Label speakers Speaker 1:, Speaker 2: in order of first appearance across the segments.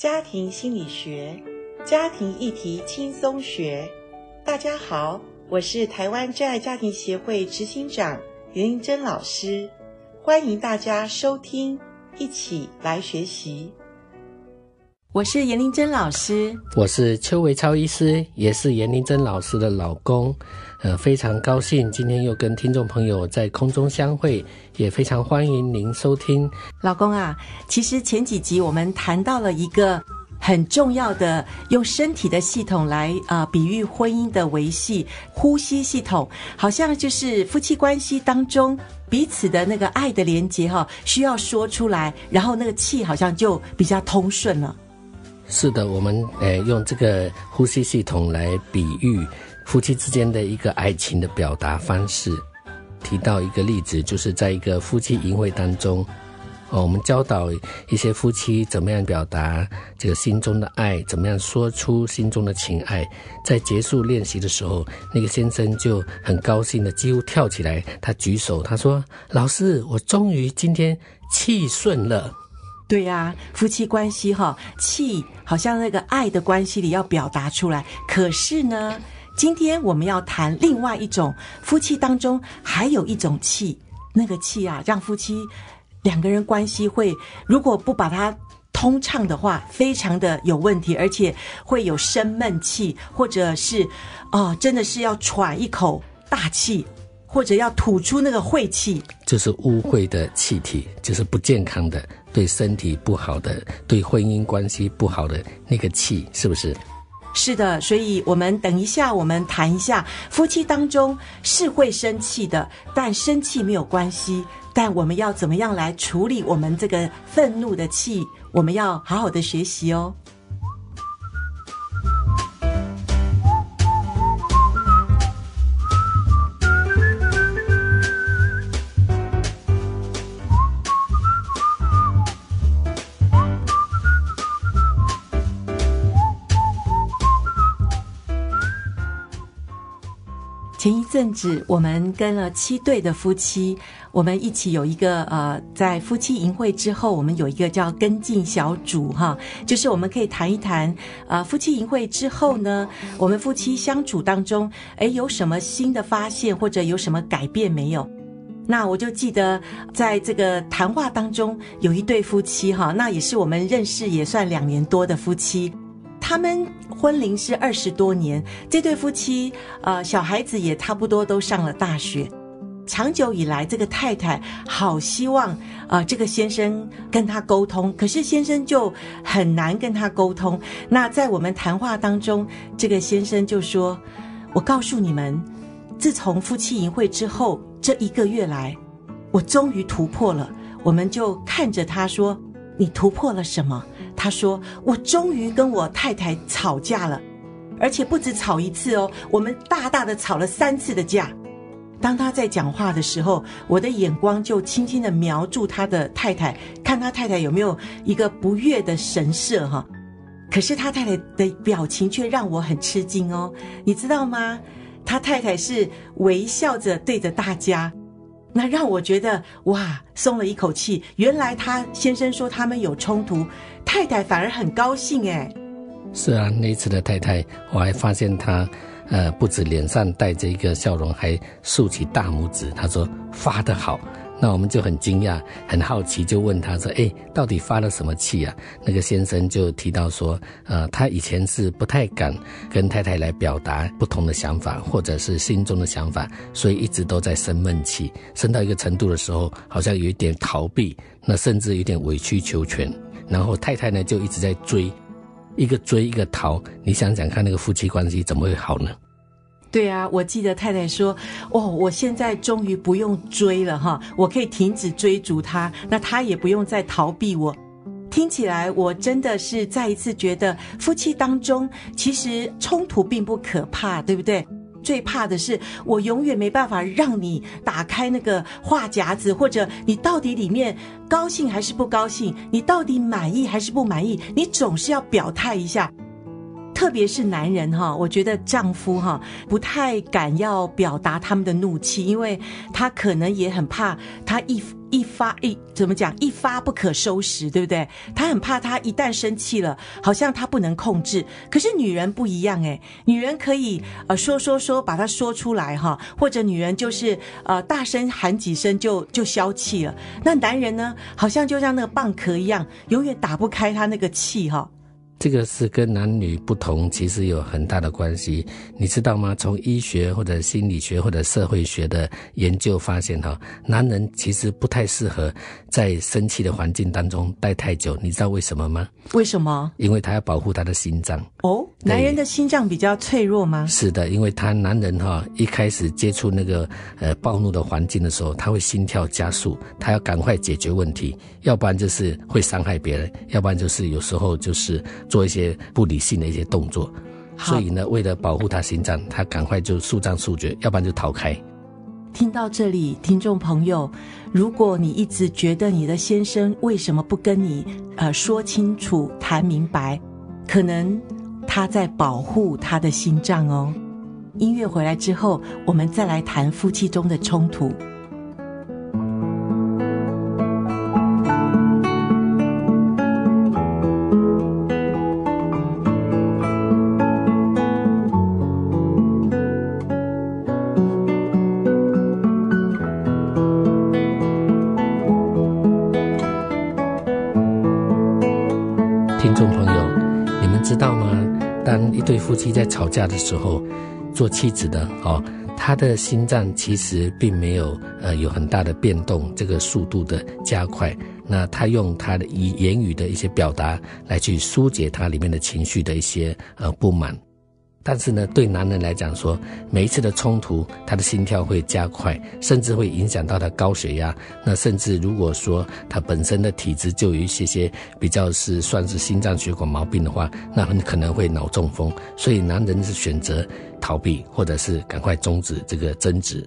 Speaker 1: 家庭心理学，家庭议题轻松学。大家好，我是台湾真爱家庭协会执行长严玲珍老师，欢迎大家收听，一起来学习。
Speaker 2: 我是严玲珍老师，
Speaker 3: 我是邱维超医师，也是严玲珍老师的老公。呃，非常高兴今天又跟听众朋友在空中相会，也非常欢迎您收听。
Speaker 2: 老公啊，其实前几集我们谈到了一个很重要的，用身体的系统来啊、呃、比喻婚姻的维系，呼吸系统，好像就是夫妻关系当中彼此的那个爱的连接哈，需要说出来，然后那个气好像就比较通顺了。
Speaker 3: 是的，我们呃用这个呼吸系统来比喻。夫妻之间的一个爱情的表达方式，提到一个例子，就是在一个夫妻营会当中，哦，我们教导一些夫妻怎么样表达这个心中的爱，怎么样说出心中的情爱。在结束练习的时候，那个先生就很高兴的几乎跳起来，他举手，他说：“老师，我终于今天气顺了。”
Speaker 2: 对呀，夫妻关系哈，气好像那个爱的关系里要表达出来，可是呢。今天我们要谈另外一种夫妻当中还有一种气，那个气啊，让夫妻两个人关系会，如果不把它通畅的话，非常的有问题，而且会有生闷气，或者是哦，真的是要喘一口大气，或者要吐出那个晦气，
Speaker 3: 就是污秽的气体，就是不健康的，对身体不好的，对婚姻关系不好的那个气，是不是？
Speaker 2: 是的，所以我们等一下，我们谈一下夫妻当中是会生气的，但生气没有关系，但我们要怎么样来处理我们这个愤怒的气？我们要好好的学习哦。前一阵子，我们跟了七对的夫妻，我们一起有一个呃，在夫妻营会之后，我们有一个叫跟进小组哈，就是我们可以谈一谈，呃，夫妻营会之后呢，我们夫妻相处当中，诶，有什么新的发现或者有什么改变没有？那我就记得在这个谈话当中，有一对夫妻哈，那也是我们认识也算两年多的夫妻。他们婚龄是二十多年，这对夫妻，呃，小孩子也差不多都上了大学。长久以来，这个太太好希望，呃，这个先生跟他沟通，可是先生就很难跟他沟通。那在我们谈话当中，这个先生就说：“我告诉你们，自从夫妻营会之后这一个月来，我终于突破了。”我们就看着他说：“你突破了什么？”他说：“我终于跟我太太吵架了，而且不止吵一次哦，我们大大的吵了三次的架。当他在讲话的时候，我的眼光就轻轻的瞄住他的太太，看他太太有没有一个不悦的神色哈。可是他太太的表情却让我很吃惊哦，你知道吗？他太太是微笑着对着大家。”那让我觉得哇，松了一口气。原来他先生说他们有冲突，太太反而很高兴哎。
Speaker 3: 是啊，那次的太太，我还发现她，呃，不止脸上带着一个笑容，还竖起大拇指。她说发得好。那我们就很惊讶，很好奇，就问他说：“诶，到底发了什么气啊？”那个先生就提到说：“呃，他以前是不太敢跟太太来表达不同的想法，或者是心中的想法，所以一直都在生闷气，生到一个程度的时候，好像有一点逃避，那甚至有点委曲求全。然后太太呢，就一直在追，一个追一个逃。你想想看，那个夫妻关系怎么会好呢？”
Speaker 2: 对啊，我记得太太说：“哦，我现在终于不用追了哈，我可以停止追逐他，那他也不用再逃避我。”听起来，我真的是再一次觉得，夫妻当中其实冲突并不可怕，对不对？最怕的是，我永远没办法让你打开那个话匣子，或者你到底里面高兴还是不高兴，你到底满意还是不满意，你总是要表态一下。特别是男人哈，我觉得丈夫哈不太敢要表达他们的怒气，因为他可能也很怕他一一发一怎么讲一发不可收拾，对不对？他很怕他一旦生气了，好像他不能控制。可是女人不一样诶，女人可以呃说说说把它说出来哈，或者女人就是呃大声喊几声就就消气了。那男人呢，好像就像那个蚌壳一样，永远打不开他那个气哈。
Speaker 3: 这个是跟男女不同，其实有很大的关系，你知道吗？从医学或者心理学或者社会学的研究发现，哈，男人其实不太适合在生气的环境当中待太久。你知道为什么吗？
Speaker 2: 为什么？
Speaker 3: 因为他要保护他的心脏。
Speaker 2: 哦，男人的心脏比较脆弱吗？
Speaker 3: 是的，因为他男人哈一开始接触那个呃暴怒的环境的时候，他会心跳加速，他要赶快解决问题，要不然就是会伤害别人，要不然就是有时候就是。做一些不理性的一些动作，所以呢，为了保护他心脏，他赶快就速战速决，要不然就逃开。
Speaker 2: 听到这里，听众朋友，如果你一直觉得你的先生为什么不跟你呃说清楚、谈明白，可能他在保护他的心脏哦。音乐回来之后，我们再来谈夫妻中的冲突。
Speaker 3: 妻在吵架的时候，做妻子的哦，他的心脏其实并没有呃有很大的变动，这个速度的加快。那他用他的言语的一些表达来去疏解他里面的情绪的一些呃不满。但是呢，对男人来讲说，每一次的冲突，他的心跳会加快，甚至会影响到他高血压。那甚至如果说他本身的体质就有一些些比较是算是心脏血管毛病的话，那很可能会脑中风。所以男人是选择逃避，或者是赶快终止这个争执。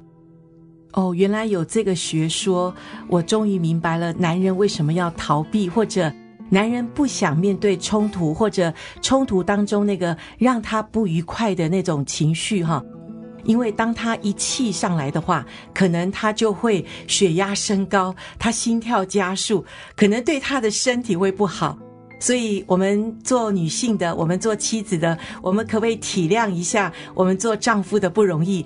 Speaker 2: 哦，原来有这个学说，我终于明白了，男人为什么要逃避，或者。男人不想面对冲突，或者冲突当中那个让他不愉快的那种情绪哈，因为当他一气上来的话，可能他就会血压升高，他心跳加速，可能对他的身体会不好。所以，我们做女性的，我们做妻子的，我们可不可以体谅一下我们做丈夫的不容易？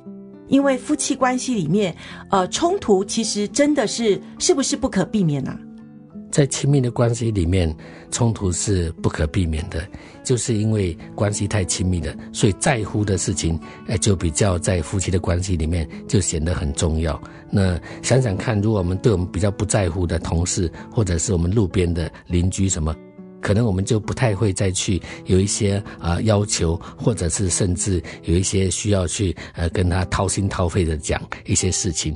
Speaker 2: 因为夫妻关系里面，呃，冲突其实真的是是不是不可避免啊？
Speaker 3: 在亲密的关系里面，冲突是不可避免的，就是因为关系太亲密了，所以在乎的事情，哎，就比较在夫妻的关系里面就显得很重要。那想想看，如果我们对我们比较不在乎的同事，或者是我们路边的邻居什么，可能我们就不太会再去有一些啊、要求，或者是甚至有一些需要去呃跟他掏心掏肺的讲一些事情。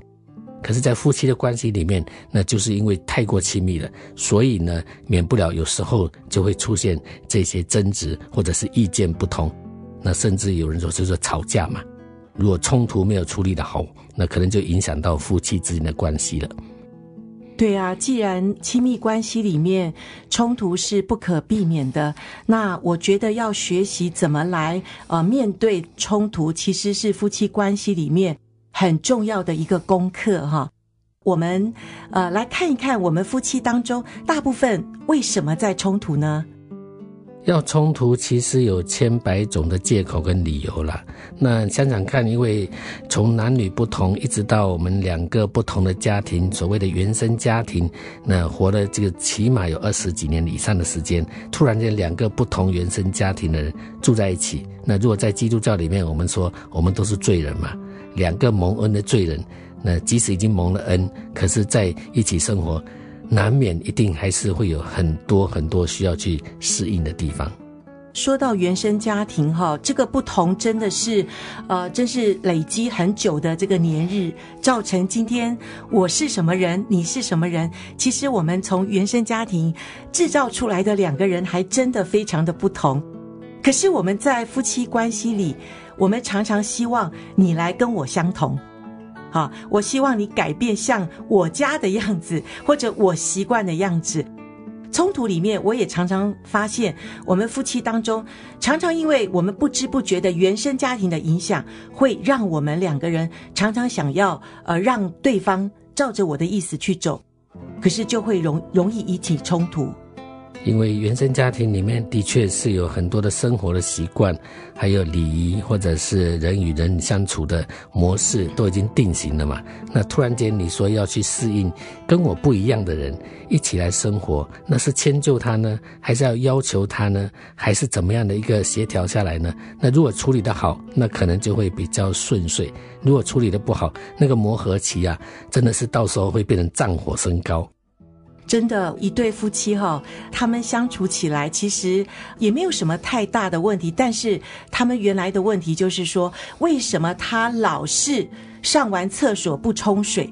Speaker 3: 可是，在夫妻的关系里面，那就是因为太过亲密了，所以呢，免不了有时候就会出现这些争执，或者是意见不同。那甚至有人说，就是吵架嘛。如果冲突没有处理得好，那可能就影响到夫妻之间的关系了。
Speaker 2: 对啊，既然亲密关系里面冲突是不可避免的，那我觉得要学习怎么来呃面对冲突，其实是夫妻关系里面。很重要的一个功课哈，我们呃来看一看，我们夫妻当中大部分为什么在冲突呢？
Speaker 3: 要冲突其实有千百种的借口跟理由啦。那想想看，因为从男女不同，一直到我们两个不同的家庭，所谓的原生家庭，那活了这个起码有二十几年以上的时间，突然间两个不同原生家庭的人住在一起，那如果在基督教里面，我们说我们都是罪人嘛。两个蒙恩的罪人，那即使已经蒙了恩，可是在一起生活，难免一定还是会有很多很多需要去适应的地方。
Speaker 2: 说到原生家庭哈，这个不同真的是，呃，真是累积很久的这个年日，造成今天我是什么人，你是什么人。其实我们从原生家庭制造出来的两个人，还真的非常的不同。可是我们在夫妻关系里。我们常常希望你来跟我相同，好，我希望你改变像我家的样子，或者我习惯的样子。冲突里面，我也常常发现，我们夫妻当中，常常因为我们不知不觉的原生家庭的影响，会让我们两个人常常想要呃让对方照着我的意思去走。可是就会容容易引起冲突。
Speaker 3: 因为原生家庭里面的确是有很多的生活的习惯，还有礼仪，或者是人与人相处的模式都已经定型了嘛。那突然间你说要去适应跟我不一样的人一起来生活，那是迁就他呢，还是要要求他呢，还是怎么样的一个协调下来呢？那如果处理得好，那可能就会比较顺遂；如果处理得不好，那个磨合期啊，真的是到时候会变成战火升高。
Speaker 2: 真的，一对夫妻哈，他们相处起来其实也没有什么太大的问题，但是他们原来的问题就是说，为什么他老是上完厕所不冲水？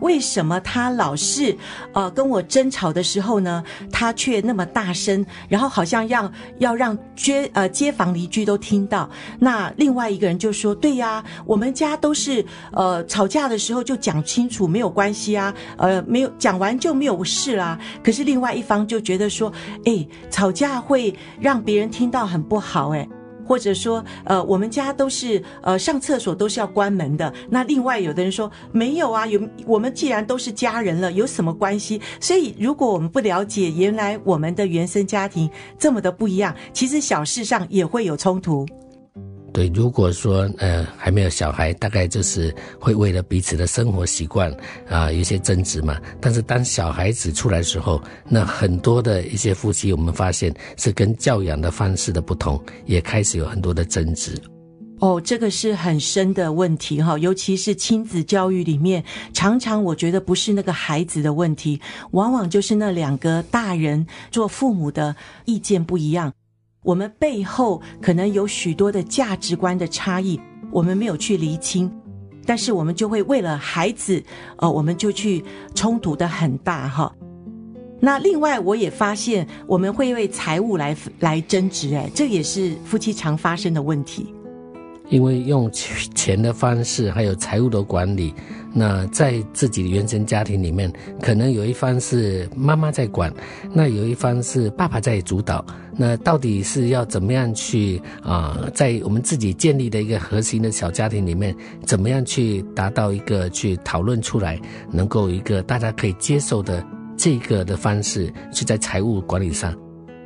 Speaker 2: 为什么他老是呃跟我争吵的时候呢，他却那么大声，然后好像要要让街呃街坊邻居都听到。那另外一个人就说：“对呀，我们家都是呃吵架的时候就讲清楚，没有关系啊，呃没有讲完就没有事啦。”可是另外一方就觉得说：“哎，吵架会让别人听到很不好，哎。”或者说，呃，我们家都是呃上厕所都是要关门的。那另外有的人说没有啊，有我们既然都是家人了，有什么关系？所以如果我们不了解原来我们的原生家庭这么的不一样，其实小事上也会有冲突。
Speaker 3: 对，如果说呃还没有小孩，大概就是会为了彼此的生活习惯啊、有一些争执嘛。但是当小孩子出来时候，那很多的一些夫妻，我们发现是跟教养的方式的不同，也开始有很多的争执。
Speaker 2: 哦，这个是很深的问题哈，尤其是亲子教育里面，常常我觉得不是那个孩子的问题，往往就是那两个大人做父母的意见不一样。我们背后可能有许多的价值观的差异，我们没有去厘清，但是我们就会为了孩子，呃，我们就去冲突的很大哈。那另外我也发现，我们会为财务来来争执，哎，这也是夫妻常发生的问题。
Speaker 3: 因为用钱的方式，还有财务的管理，那在自己的原生家庭里面，可能有一方是妈妈在管，那有一方是爸爸在主导。那到底是要怎么样去啊、在我们自己建立的一个核心的小家庭里面，怎么样去达到一个去讨论出来，能够一个大家可以接受的这个的方式，去在财务管理上。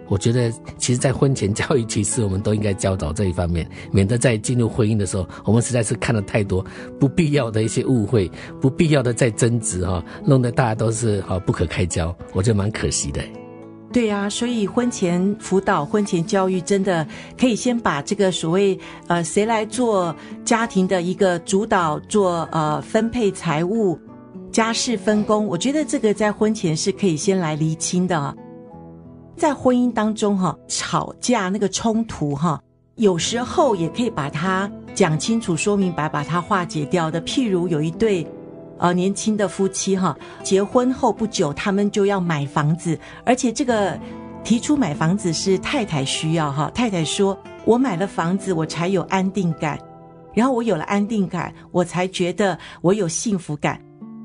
Speaker 3: 我觉得，其实，在婚前教育，其实我们都应该教导这一方面，免得在进入婚姻的时候，我们实在是看了太多不必要的一些误会，不必要的在争执哈，弄得大家都是好不可开交，我觉得蛮可惜的。
Speaker 2: 对呀，所以婚前辅导、婚前教育，真的可以先把这个所谓呃，谁来做家庭的一个主导，做呃分配财务、家事分工，我觉得这个在婚前是可以先来厘清的。在婚姻当中，哈，吵架那个冲突，哈，有时候也可以把它讲清楚、说明白，把它化解掉的。譬如有一对，呃，年轻的夫妻，哈，结婚后不久，他们就要买房子，而且这个提出买房子是太太需要，哈，太太说：“我买了房子，我才有安定感，然后我有了安定感，我才觉得我有幸福感。”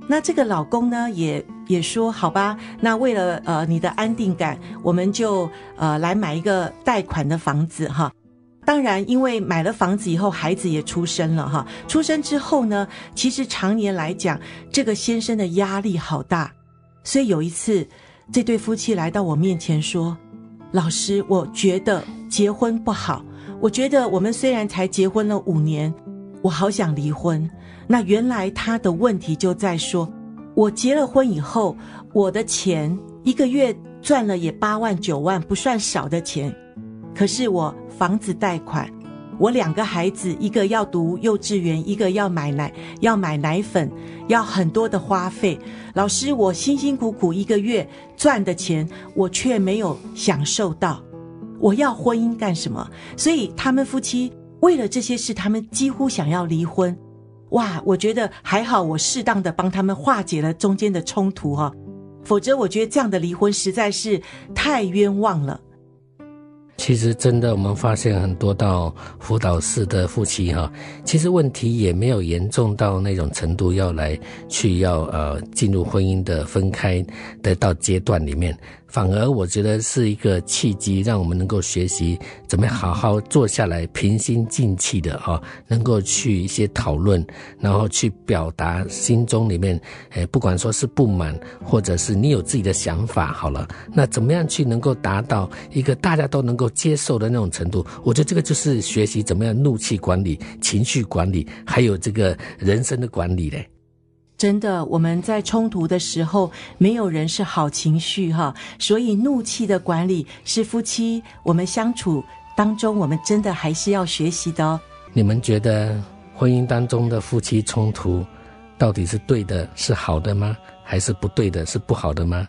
Speaker 2: 那这个老公呢，也也说好吧，那为了呃你的安定感，我们就呃来买一个贷款的房子哈。当然，因为买了房子以后，孩子也出生了哈。出生之后呢，其实常年来讲，这个先生的压力好大。所以有一次，这对夫妻来到我面前说：“老师，我觉得结婚不好。我觉得我们虽然才结婚了五年，我好想离婚。”那原来他的问题就在说，我结了婚以后，我的钱一个月赚了也八万九万，不算少的钱。可是我房子贷款，我两个孩子，一个要读幼稚园，一个要买奶，要买奶粉，要很多的花费。老师，我辛辛苦苦一个月赚的钱，我却没有享受到。我要婚姻干什么？所以他们夫妻为了这些事，他们几乎想要离婚。哇，我觉得还好，我适当的帮他们化解了中间的冲突哈，否则我觉得这样的离婚实在是太冤枉了。
Speaker 3: 其实真的，我们发现很多到辅导室的夫妻哈，其实问题也没有严重到那种程度，要来去要呃进入婚姻的分开的到阶段里面。反而我觉得是一个契机，让我们能够学习怎么好好坐下来，平心静气的哈，能够去一些讨论，然后去表达心中里面，诶，不管说是不满，或者是你有自己的想法，好了，那怎么样去能够达到一个大家都能够接受的那种程度？我觉得这个就是学习怎么样怒气管理、情绪管理，还有这个人生的管理嘞。
Speaker 2: 真的，我们在冲突的时候，没有人是好情绪哈，所以怒气的管理是夫妻我们相处当中，我们真的还是要学习的哦。
Speaker 3: 你们觉得婚姻当中的夫妻冲突到底是对的，是好的吗？还是不对的，是不好的吗？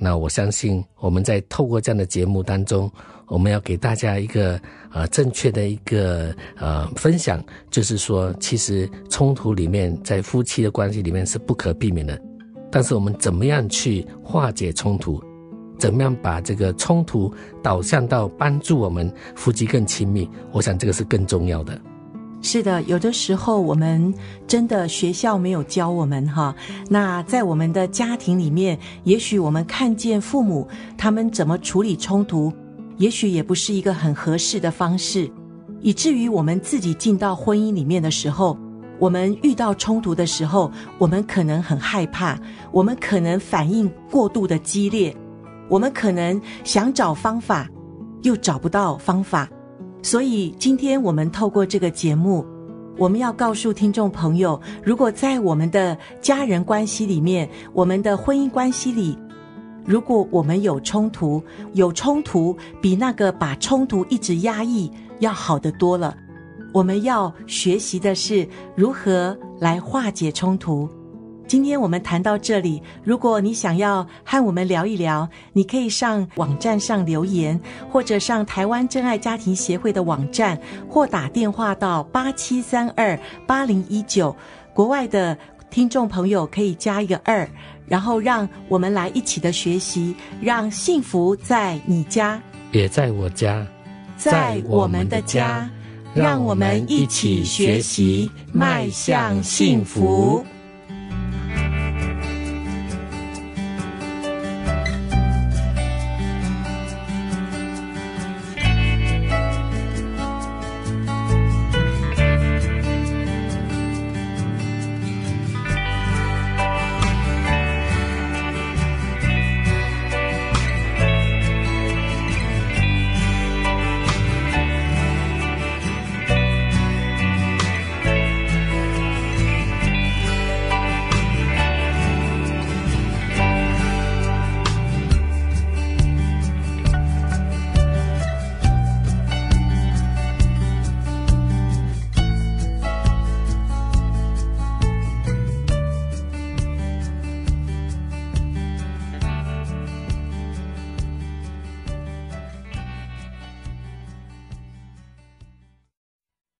Speaker 3: 那我相信我们在透过这样的节目当中。我们要给大家一个呃正确的一个呃分享，就是说，其实冲突里面在夫妻的关系里面是不可避免的，但是我们怎么样去化解冲突，怎么样把这个冲突导向到帮助我们夫妻更亲密，我想这个是更重要的。
Speaker 2: 是的，有的时候我们真的学校没有教我们哈，那在我们的家庭里面，也许我们看见父母他们怎么处理冲突。也许也不是一个很合适的方式，以至于我们自己进到婚姻里面的时候，我们遇到冲突的时候，我们可能很害怕，我们可能反应过度的激烈，我们可能想找方法，又找不到方法。所以今天我们透过这个节目，我们要告诉听众朋友，如果在我们的家人关系里面，我们的婚姻关系里，如果我们有冲突，有冲突比那个把冲突一直压抑要好得多了。我们要学习的是如何来化解冲突。今天我们谈到这里，如果你想要和我们聊一聊，你可以上网站上留言，或者上台湾真爱家庭协会的网站，或打电话到八七三二八零一九。国外的听众朋友可以加一个二。然后，让我们来一起的学习，让幸福在你家，
Speaker 3: 也在我家，
Speaker 2: 在我们的家，让我们一起学习，迈向幸福。